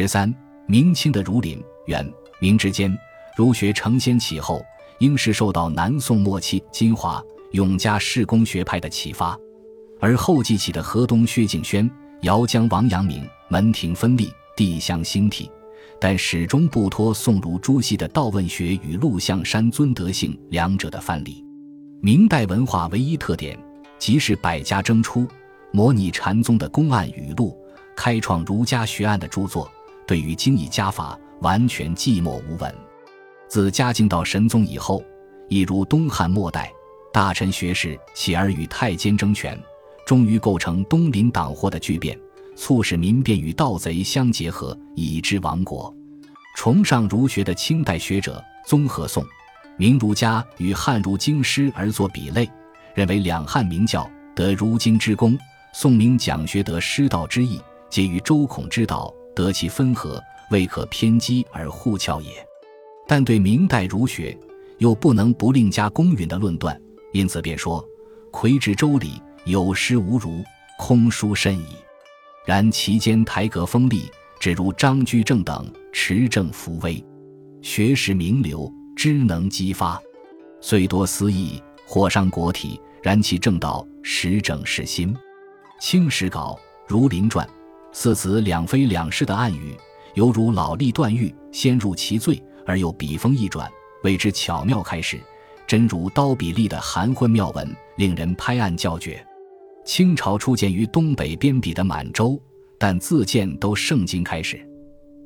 十三，明清的儒林、元、明之间，儒学承先启后，应是受到南宋末期金华、永嘉士公学派的启发，而后继起的河东薛敬轩、姚江王阳明，门庭分立，地相兴替。但始终不脱宋儒朱熹的道问学与陆象山尊德性两者的范例。明代文化唯一特点，即是百家争出，模拟禅宗的公案语录，开创儒家学案的著作，对于经义家法完全寂寞无闻。自嘉靖到神宗以后，一如东汉末代，大臣学士起而与太监争权，终于构成东林党祸的巨变。促使民变与盗贼相结合，以致亡国。崇尚儒学的清代学者综合宋、明儒家与汉儒经师而作比类，认为两汉明教得儒经之功，宋明讲学得师道之意，皆于周孔之道得其分合，未可偏激而互撬也。但对明代儒学又不能不另加公允的论断，因此便说：“魁至周礼，有失无儒，空疏甚矣。”然其间台阁锋利，只如张居正等持正扶危，学识名流，知能激发，虽多私意，火伤国体。然其正道实正是心。清史稿《儒林传》，四子两非两世的暗语，犹如老吏断狱，先入其罪，而又笔锋一转，为之巧妙开始，真如刀笔立的含混妙文，令人拍案叫绝。清朝初建于东北边鄙的满洲，但自建都盛经开始，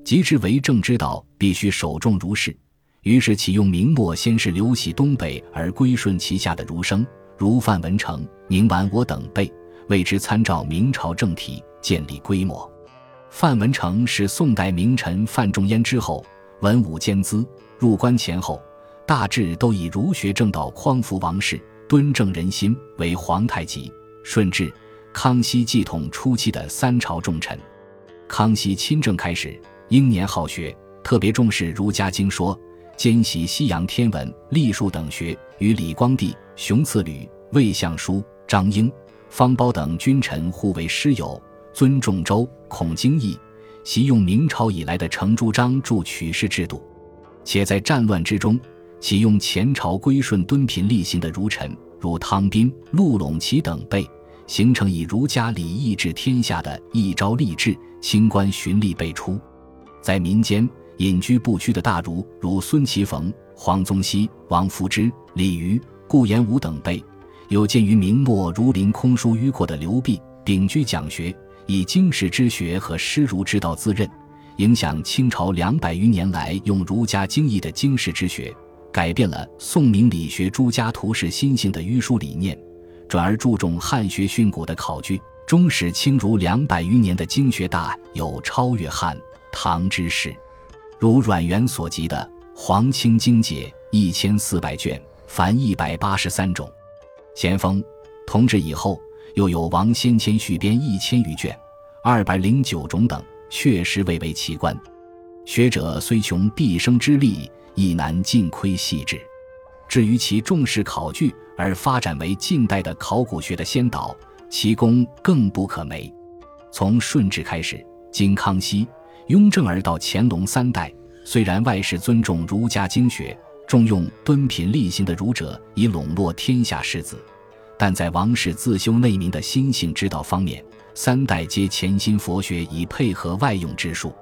及之为政之道，必须首重儒士。于是启用明末先是流徙东北而归顺其下的儒生，如范文成、宁完我等辈，为之参照明朝政体建立规模。范文成是宋代名臣范仲淹之后，文武兼资，入关前后，大致都以儒学正道匡扶王室、敦正人心为皇太极。顺治、康熙继统初期的三朝重臣，康熙亲政开始，英年好学，特别重视儒家经说，兼习西洋天文、历数等学，与李光地、熊次履、魏相书、张英、方苞等君臣互为师友，尊重周、孔经义，习用明朝以来的程朱章著取士制度，且在战乱之中启用前朝归顺敦品厉行的儒臣。如汤斌、陆陇奇等辈，形成以儒家礼义治天下的一朝立志、清官循吏辈出。在民间隐居不屈的大儒，如孙其逢、黄宗羲、王夫之、李渔、顾炎武等辈，有鉴于明末儒林空疏迂阔的刘弼，秉居讲学，以经世之学和师儒之道自任，影响清朝两百余年来用儒家经义的经世之学。改变了宋明理学诸家图式心性的迂疏理念，转而注重汉学训诂的考据，终使清儒两百余年的经学大有超越汉唐之势。如阮元所集的《黄清经解》一千四百卷，凡一百八十三种；咸丰同治以后，又有王先谦续编一千余卷，二百零九种等，确实蔚为奇观。学者虽穷毕生之力。亦难尽窥细致。至于其重视考据而发展为近代的考古学的先导，其功更不可没。从顺治开始，经康熙、雍正而到乾隆三代，虽然外世尊重儒家经学，重用敦品厉行的儒者以笼络天下士子，但在王室自修内明的心性之道方面，三代皆潜心佛学以配合外用之术，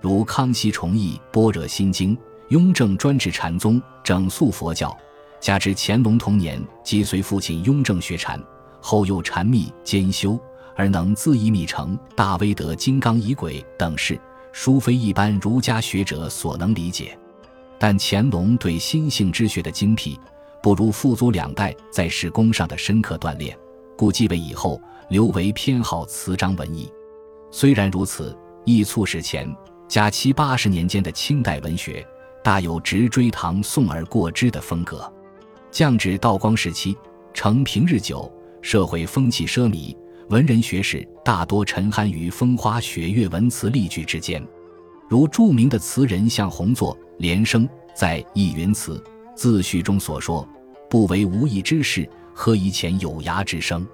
如康熙崇译《般若心经》。雍正专制禅宗，整肃佛教，加之乾隆同年即随父亲雍正学禅，后又禅密兼修，而能自缢密成大威德金刚仪轨等事，殊非一般儒家学者所能理解。但乾隆对心性之学的精辟，不如父祖两代在史功上的深刻锻炼，故继位以后留为偏好词章文艺。虽然如此，亦促使前嘉七八十年间的清代文学。大有直追唐宋而过之的风格。降至道光时期，承平日久，社会风气奢靡，文人学士大多沉酣于风花雪月文辞丽句之间。如著名的词人向洪作、连生在《忆云词》自序中所说：“不为无益之事，何以遣有涯之声？”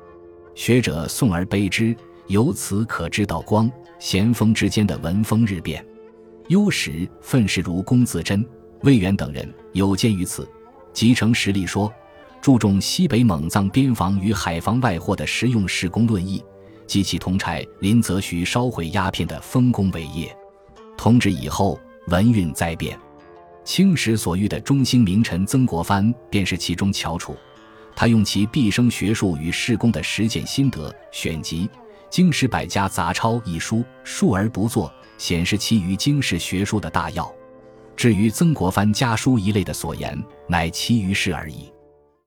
学者诵而悲之，由此可知道光咸丰之间的文风日变。幽时愤世如龚自珍、魏源等人有鉴于此，集成实例说，注重西北蒙藏边防与海防外货的实用施工论议，及其同差林则徐烧毁鸦片的丰功伟业。同治以后，文运再变，清史所遇的中兴名臣曾国藩便是其中翘楚。他用其毕生学术与施工的实践心得，选集《经史百家杂抄》一书，述而不作，显示其于经史学术的大要。至于曾国藩家书一类的所言，乃其余事而已。